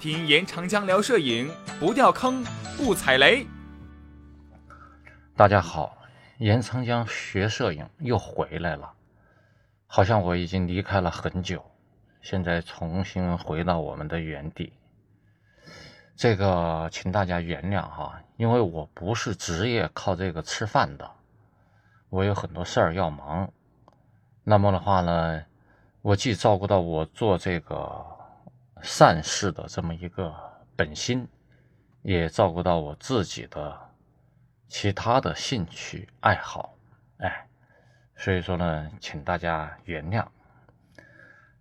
听严长江聊摄影，不掉坑，不踩雷。大家好，严长江学摄影又回来了，好像我已经离开了很久，现在重新回到我们的原地。这个，请大家原谅哈，因为我不是职业靠这个吃饭的，我有很多事儿要忙。那么的话呢，我既照顾到我做这个。善事的这么一个本心，也照顾到我自己的其他的兴趣爱好，哎，所以说呢，请大家原谅。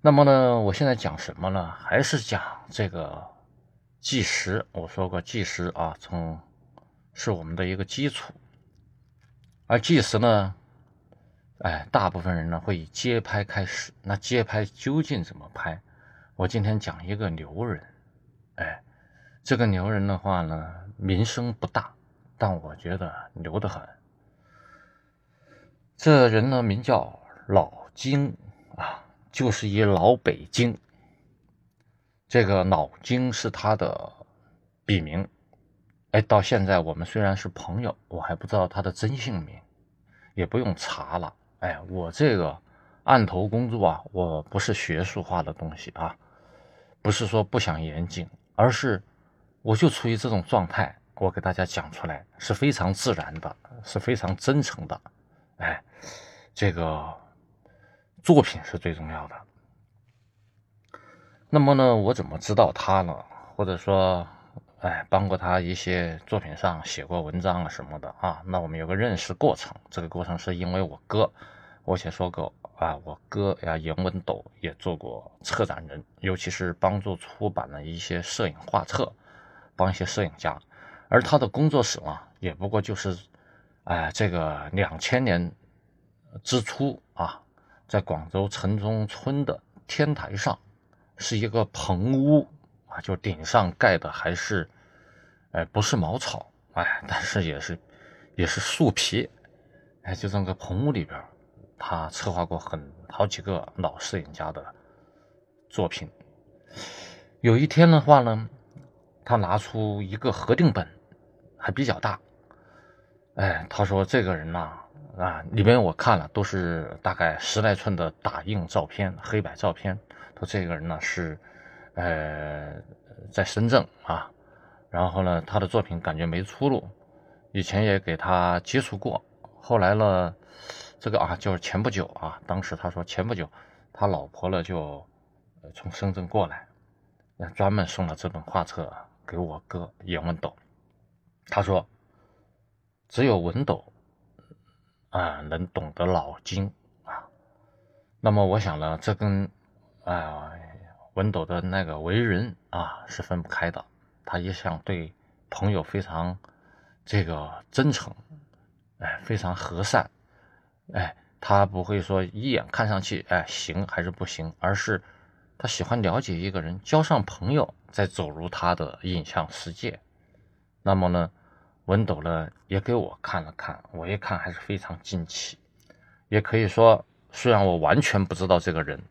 那么呢，我现在讲什么呢？还是讲这个计时。我说过，计时啊，从是我们的一个基础，而计时呢，哎，大部分人呢会以街拍开始。那街拍究竟怎么拍？我今天讲一个牛人，哎，这个牛人的话呢，名声不大，但我觉得牛得很。这人呢，名叫老金啊，就是一老北京。这个老金是他的笔名，哎，到现在我们虽然是朋友，我还不知道他的真姓名，也不用查了。哎，我这个案头工作啊，我不是学术化的东西啊。不是说不想严谨，而是我就处于这种状态，我给大家讲出来是非常自然的，是非常真诚的。哎，这个作品是最重要的。那么呢，我怎么知道他呢？或者说，哎，帮过他一些作品上写过文章啊什么的啊？那我们有个认识过程，这个过程是因为我哥，我先说过。啊，我哥呀，严文斗也做过策展人，尤其是帮助出版了一些摄影画册，帮一些摄影家。而他的工作室嘛，也不过就是，哎，这个两千年之初啊，在广州城中村的天台上，是一个棚屋啊，就顶上盖的还是，哎，不是茅草，哎，但是也是，也是树皮，哎，就这么个棚屋里边。他策划过很好几个老摄影家的作品。有一天的话呢，他拿出一个合定本，还比较大。哎，他说：“这个人呐，啊，里面我看了，都是大概十来寸的打印照片，黑白照片。他这个人呢是，呃，在深圳啊，然后呢，他的作品感觉没出路。以前也给他接触过，后来呢。”这个啊，就是前不久啊，当时他说前不久，他老婆呢就从深圳过来，专门送了这本画册给我哥严文斗。他说，只有文斗啊能懂得老金啊。那么我想呢，这跟啊文斗的那个为人啊是分不开的。他一向对朋友非常这个真诚，哎，非常和善。哎，他不会说一眼看上去，哎，行还是不行，而是他喜欢了解一个人，交上朋友，再走入他的影像世界。那么呢，文斗呢也给我看了看，我一看还是非常惊奇。也可以说，虽然我完全不知道这个人，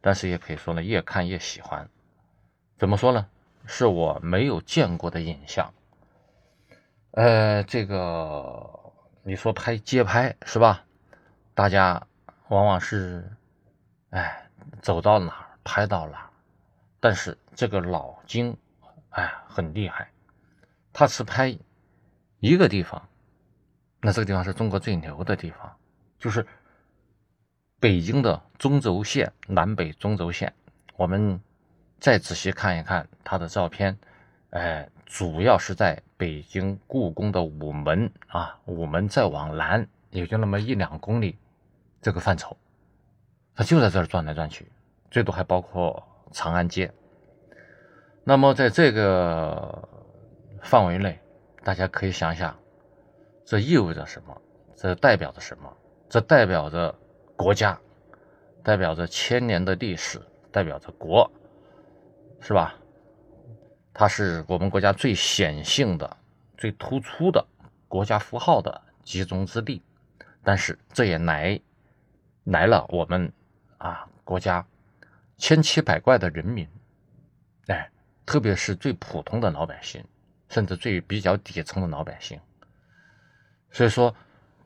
但是也可以说呢，越看越喜欢。怎么说呢？是我没有见过的影像。呃，这个你说拍街拍是吧？大家往往是，哎，走到哪儿拍到哪儿，但是这个老金，哎，很厉害，他只拍一个地方，那这个地方是中国最牛的地方，就是北京的中轴线，南北中轴线。我们再仔细看一看他的照片，哎，主要是在北京故宫的午门啊，午门再往南也就那么一两公里。这个范畴，它就在这儿转来转去，最多还包括长安街。那么在这个范围内，大家可以想想，这意味着什么？这代表着什么？这代表着国家，代表着千年的历史，代表着国，是吧？它是我们国家最显性的、最突出的国家符号的集中之地，但是这也来。来了，我们啊，国家千奇百怪的人民，哎，特别是最普通的老百姓，甚至最比较底层的老百姓。所以说，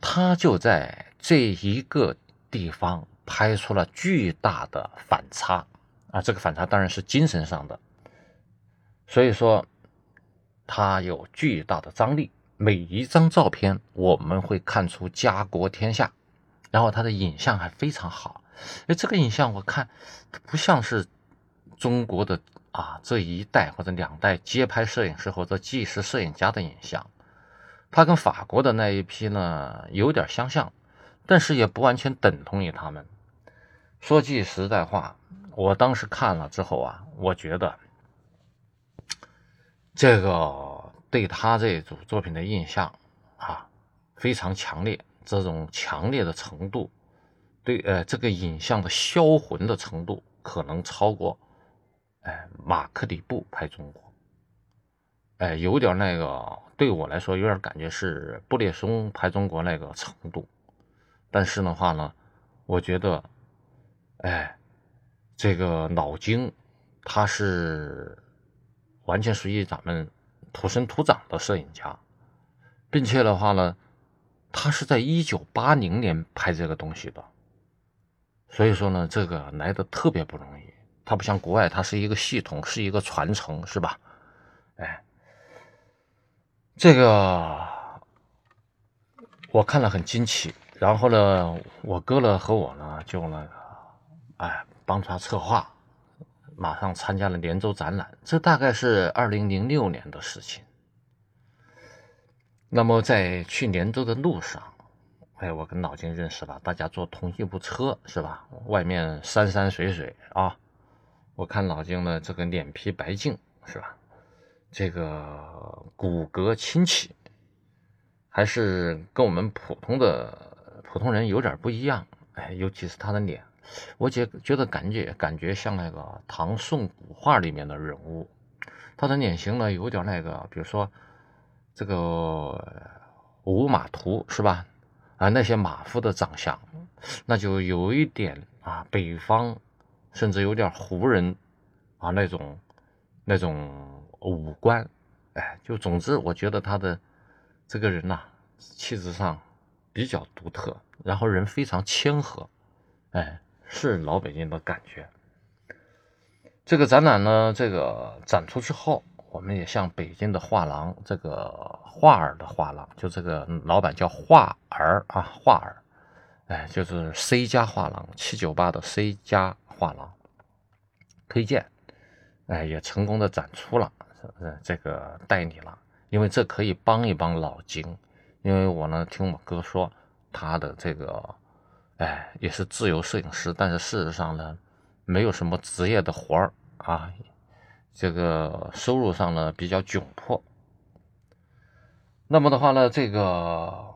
他就在这一个地方拍出了巨大的反差啊！这个反差当然是精神上的。所以说，他有巨大的张力。每一张照片，我们会看出家国天下，然后他的影像还非常好。哎，这个影像我看不像是中国的啊这一代或者两代街拍摄影师或者纪实摄影家的影像。他跟法国的那一批呢有点相像，但是也不完全等同于他们。说句实在话，我当时看了之后啊，我觉得这个对他这组作品的印象啊非常强烈，这种强烈的程度，对呃这个影像的销魂的程度，可能超过哎马克里布拍中国，哎有点那个。对我来说，有点感觉是布列松拍中国那个程度，但是的话呢，我觉得，哎，这个老金他是完全属于咱们土生土长的摄影家，并且的话呢，他是在一九八零年拍这个东西的，所以说呢，这个来的特别不容易。他不像国外，它是一个系统，是一个传承，是吧？哎。这个我看了很惊奇，然后呢，我哥呢和我呢就那个，哎，帮他策划，马上参加了连州展览。这大概是二零零六年的事情。那么在去连州的路上，哎，我跟老金认识了，大家坐同一部车是吧？外面山山水水啊，我看老金呢这个脸皮白净是吧？这个骨骼清奇，还是跟我们普通的普通人有点不一样。哎，尤其是他的脸，我觉觉得感觉感觉像那个唐宋古画里面的人物。他的脸型呢，有点那个，比如说这个五马图是吧？啊，那些马夫的长相，那就有一点啊，北方甚至有点胡人啊那种那种。五官，哎，就总之，我觉得他的这个人呐，气质上比较独特，然后人非常谦和，哎，是老北京的感觉。这个展览呢，这个展出之后，我们也向北京的画廊，这个画儿的画廊，就这个老板叫画儿啊，画儿，哎，就是 C 家画廊，七九八的 C 家画廊，推荐，哎，也成功的展出了。呃，这个代理了，因为这可以帮一帮老金，因为我呢听我哥说，他的这个，哎，也是自由摄影师，但是事实上呢，没有什么职业的活儿啊，这个收入上呢比较窘迫。那么的话呢，这个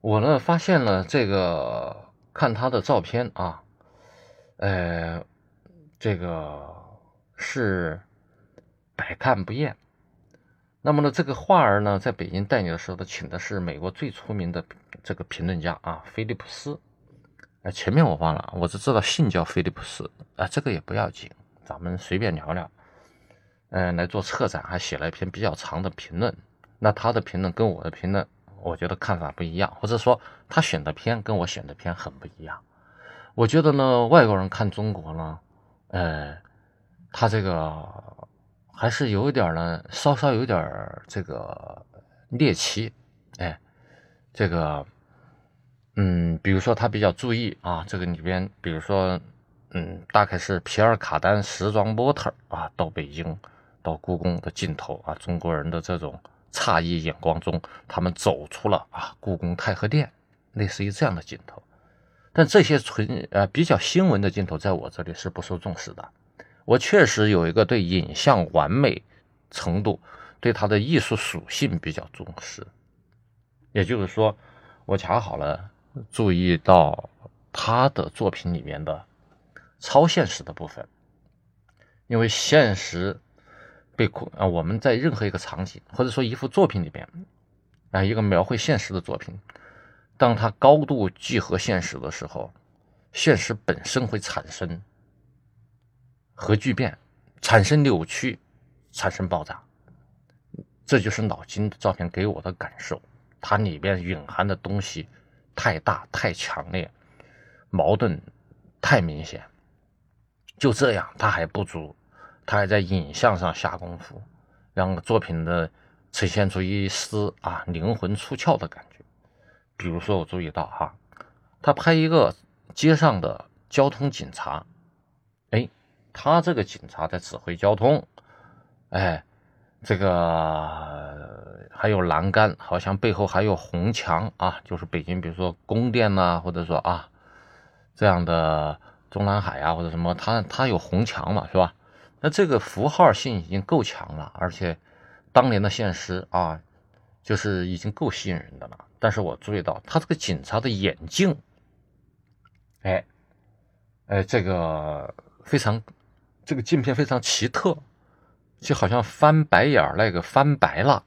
我呢发现了这个看他的照片啊，呃。这个是百看不厌。那么呢，这个画儿呢，在北京带你的时候，他请的是美国最出名的这个评论家啊，菲利普斯。哎，前面我忘了，我只知道姓叫菲利普斯啊，这个也不要紧，咱们随便聊聊。嗯，来做策展，还写了一篇比较长的评论。那他的评论跟我的评论，我觉得看法不一样，或者说他选的片跟我选的片很不一样。我觉得呢，外国人看中国呢。呃，他这个还是有一点呢，稍稍有点这个猎奇，哎，这个，嗯，比如说他比较注意啊，这个里边，比如说，嗯，大概是皮尔卡丹时装模特啊，到北京，到故宫的镜头啊，中国人的这种诧异眼光中，他们走出了啊，故宫太和殿，类似于这样的镜头。但这些纯呃比较新闻的镜头，在我这里是不受重视的。我确实有一个对影像完美程度、对它的艺术属性比较重视。也就是说，我恰好了注意到他的作品里面的超现实的部分，因为现实被控啊，我们在任何一个场景或者说一幅作品里边啊，一个描绘现实的作品。当它高度聚合现实的时候，现实本身会产生核聚变，产生扭曲，产生爆炸。这就是老金的照片给我的感受，它里边蕴含的东西太大、太强烈，矛盾太明显。就这样，他还不足，他还在影像上下功夫，让作品的呈现出一丝啊灵魂出窍的感觉。比如说，我注意到哈，他拍一个街上的交通警察，哎，他这个警察在指挥交通，哎。这个还有栏杆，好像背后还有红墙啊，就是北京，比如说宫殿呐，或者说啊这样的中南海啊，或者什么，它它有红墙嘛，是吧？那这个符号性已经够强了，而且当年的现实啊，就是已经够吸引人的了。但是我注意到他这个警察的眼镜，哎哎，这个非常，这个镜片非常奇特。就好像翻白眼儿那个翻白了，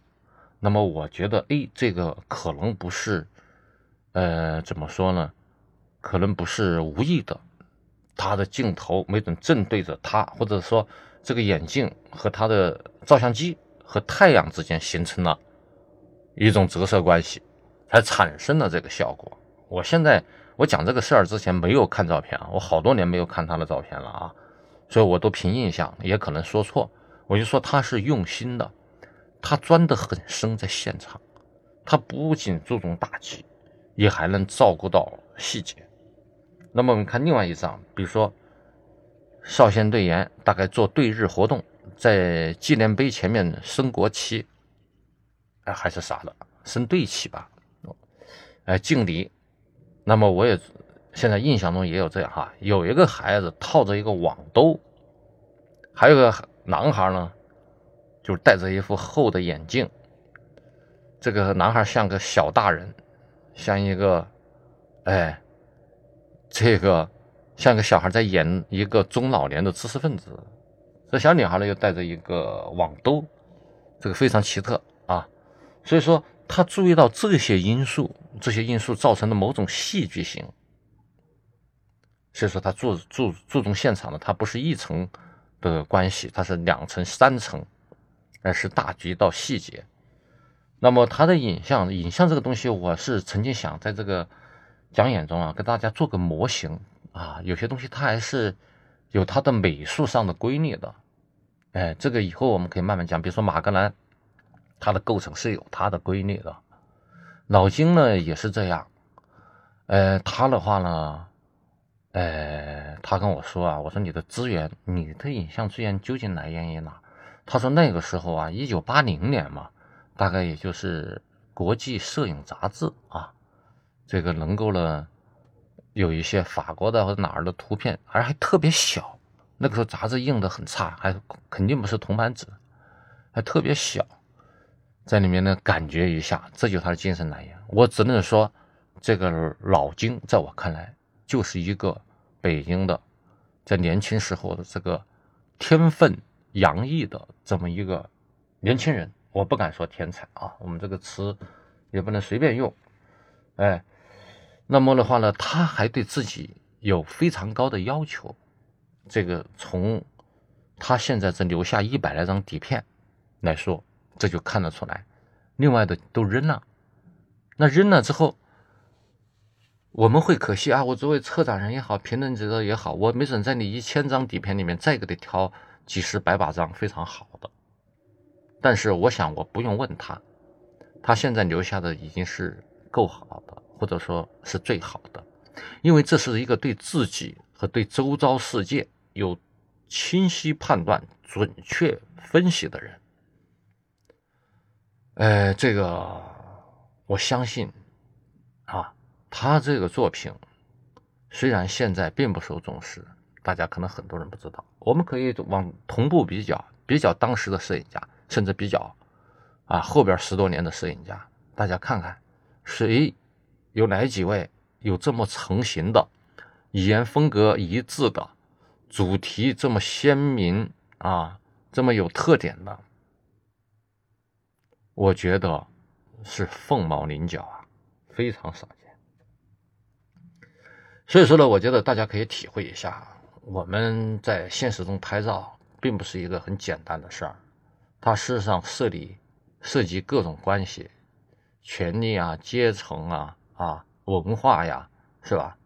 那么我觉得，哎，这个可能不是，呃，怎么说呢？可能不是无意的，他的镜头没准正对着他，或者说这个眼镜和他的照相机和太阳之间形成了一种折射关系，才产生了这个效果。我现在我讲这个事儿之前没有看照片啊，我好多年没有看他的照片了啊，所以我都凭印象，也可能说错。我就说他是用心的，他钻得很深，在现场，他不仅注重大局，也还能照顾到细节。那么我们看另外一张，比如说少先队员大概做对日活动，在纪念碑前面升国旗，哎，还是啥的，升队旗吧，哎，敬礼。那么我也现在印象中也有这样哈，有一个孩子套着一个网兜，还有个。男孩呢，就是戴着一副厚的眼镜。这个男孩像个小大人，像一个，哎，这个像个小孩在演一个中老年的知识分子。这小女孩呢又戴着一个网兜，这个非常奇特啊。所以说，他注意到这些因素，这些因素造成的某种戏剧性。所以说，他注注注重现场的，他不是一层。的关系，它是两层、三层，而是大局到细节。那么它的影像，影像这个东西，我是曾经想在这个讲演中啊，给大家做个模型啊。有些东西它还是有它的美术上的规律的。哎，这个以后我们可以慢慢讲。比如说马格南，它的构成是有它的规律的。老金呢也是这样。呃，他的话呢。呃，他跟我说啊，我说你的资源，你的影像资源究竟来源于哪？他说那个时候啊，一九八零年嘛，大概也就是国际摄影杂志啊，这个能够呢有一些法国的或者哪儿的图片，而还特别小。那个时候杂志印的很差，还肯定不是铜版纸，还特别小，在里面呢感觉一下，这就是他的精神来源。我只能说，这个老金在我看来就是一个。北京的，在年轻时候的这个天分洋溢的这么一个年轻人，我不敢说天才啊，我们这个词也不能随便用。哎，那么的话呢，他还对自己有非常高的要求。这个从他现在只留下一百来张底片来说，这就看得出来。另外的都扔了，那扔了之后。我们会可惜啊！我作为策展人也好，评论者也好，我没准在你一千张底片里面再给他挑几十百把张非常好的。但是我想，我不用问他，他现在留下的已经是够好的，或者说是最好的，因为这是一个对自己和对周遭世界有清晰判断、准确分析的人。呃，这个我相信啊。他这个作品虽然现在并不受重视，大家可能很多人不知道。我们可以往同步比较，比较当时的摄影家，甚至比较啊后边十多年的摄影家，大家看看谁有哪几位有这么成型的、语言风格一致的、主题这么鲜明啊、这么有特点的，我觉得是凤毛麟角啊，非常少见。所以说呢，我觉得大家可以体会一下啊，我们在现实中拍照并不是一个很简单的事儿，它事实上涉及涉及各种关系、权力啊、阶层啊、啊文化呀，是吧？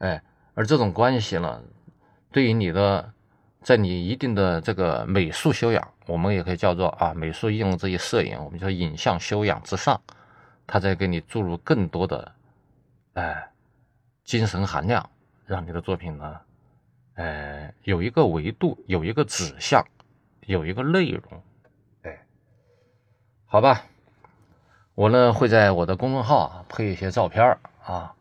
哎，而这种关系呢，对于你的，在你一定的这个美术修养，我们也可以叫做啊美术应用这一摄影，我们叫影像修养之上，它在给你注入更多的哎精神含量，让你的作品呢。呃，有一个维度，有一个指向，有一个内容，哎，好吧，我呢会在我的公众号啊配一些照片啊，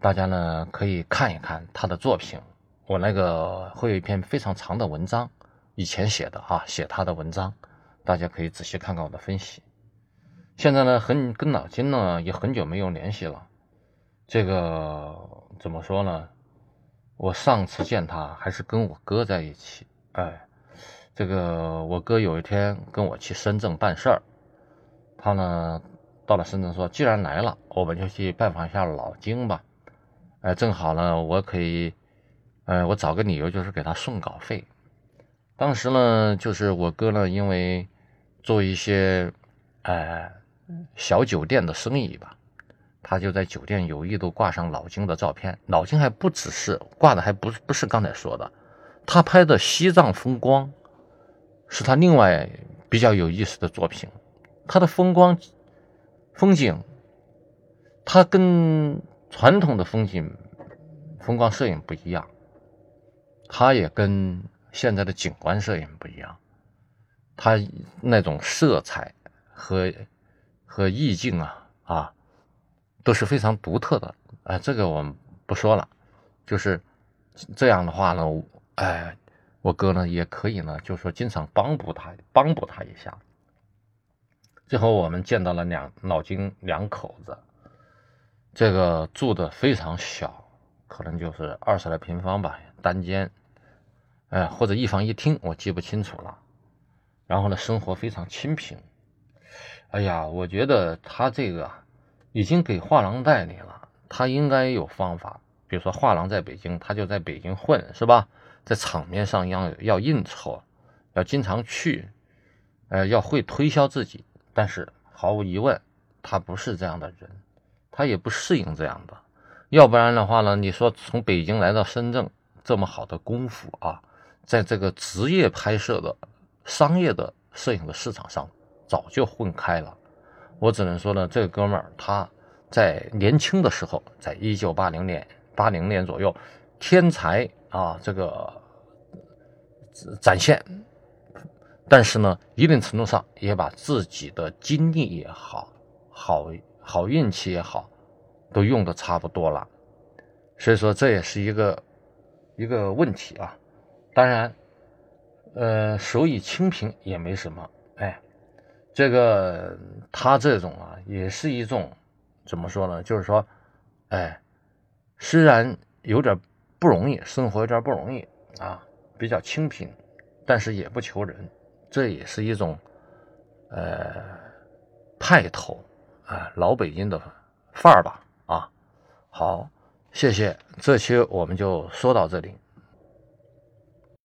大家呢可以看一看他的作品。我那个会有一篇非常长的文章，以前写的啊，写他的文章，大家可以仔细看看我的分析。现在呢，很跟老金呢也很久没有联系了，这个怎么说呢？我上次见他还是跟我哥在一起，哎，这个我哥有一天跟我去深圳办事儿，他呢到了深圳说，既然来了，我们就去拜访一下老金吧，哎，正好呢我可以，哎，我找个理由就是给他送稿费。当时呢就是我哥呢因为做一些哎小酒店的生意吧。他就在酒店有意都挂上老金的照片，老金还不只是挂的，还不不是刚才说的，他拍的西藏风光是他另外比较有意思的作品。他的风光风景，他跟传统的风景风光摄影不一样，他也跟现在的景观摄影不一样，他那种色彩和和意境啊啊。都是非常独特的，啊，这个我们不说了，就是这样的话呢，哎，我哥呢也可以呢，就说经常帮补他，帮补他一下。最后我们见到了两老金两口子，这个住的非常小，可能就是二十来平方吧，单间，哎，或者一房一厅，我记不清楚了。然后呢，生活非常清贫。哎呀，我觉得他这个。已经给画廊代理了，他应该有方法。比如说，画廊在北京，他就在北京混，是吧？在场面上要要应酬，要经常去，呃，要会推销自己。但是毫无疑问，他不是这样的人，他也不适应这样的。要不然的话呢？你说从北京来到深圳，这么好的功夫啊，在这个职业拍摄的商业的摄影的市场上，早就混开了。我只能说呢，这个哥们儿他在年轻的时候，在一九八零年八零年左右，天才啊，这个展现。但是呢，一定程度上也把自己的经历也好，好好运气也好，都用的差不多了。所以说这也是一个一个问题啊。当然，呃，手以清贫也没什么，哎。这个他这种啊，也是一种怎么说呢？就是说，哎，虽然有点不容易，生活有点不容易啊，比较清贫，但是也不求人，这也是一种呃派头啊，老北京的范儿吧啊。好，谢谢，这期我们就说到这里。